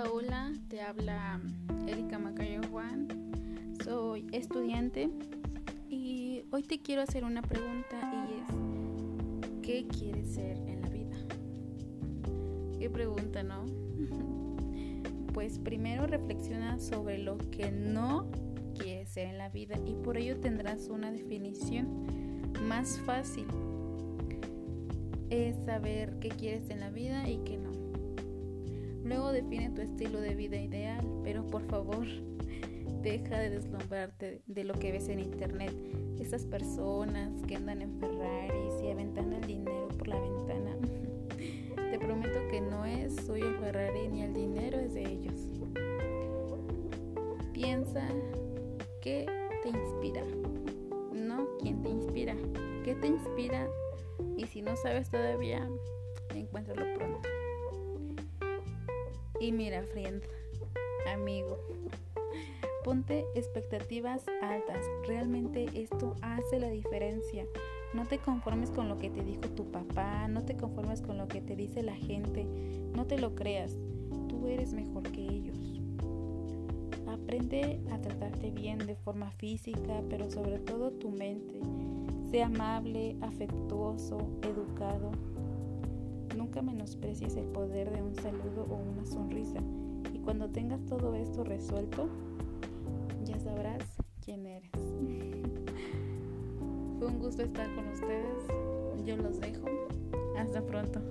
habla Erika Macayo Juan. Soy estudiante y hoy te quiero hacer una pregunta y es ¿qué quieres ser en la vida? ¿Qué pregunta, no? Pues primero reflexiona sobre lo que no quieres ser en la vida y por ello tendrás una definición más fácil. Es saber qué quieres en la vida y qué no. Define tu estilo de vida ideal, pero por favor, deja de deslumbrarte de lo que ves en internet. Esas personas que andan en Ferraris y aventando el dinero por la ventana. Te prometo que no es suyo el Ferrari ni el dinero es de ellos. Piensa qué te inspira, no quién te inspira, qué te inspira y si no sabes todavía, encuéntralo pronto. Y mira, friend, amigo, ponte expectativas altas. Realmente esto hace la diferencia. No te conformes con lo que te dijo tu papá, no te conformes con lo que te dice la gente, no te lo creas. Tú eres mejor que ellos. Aprende a tratarte bien de forma física, pero sobre todo tu mente. Sé amable, afectuoso, educado. Nunca menosprecies el poder de un saludo o una sonrisa. Y cuando tengas todo esto resuelto, ya sabrás quién eres. Fue un gusto estar con ustedes. Yo los dejo. Hasta pronto.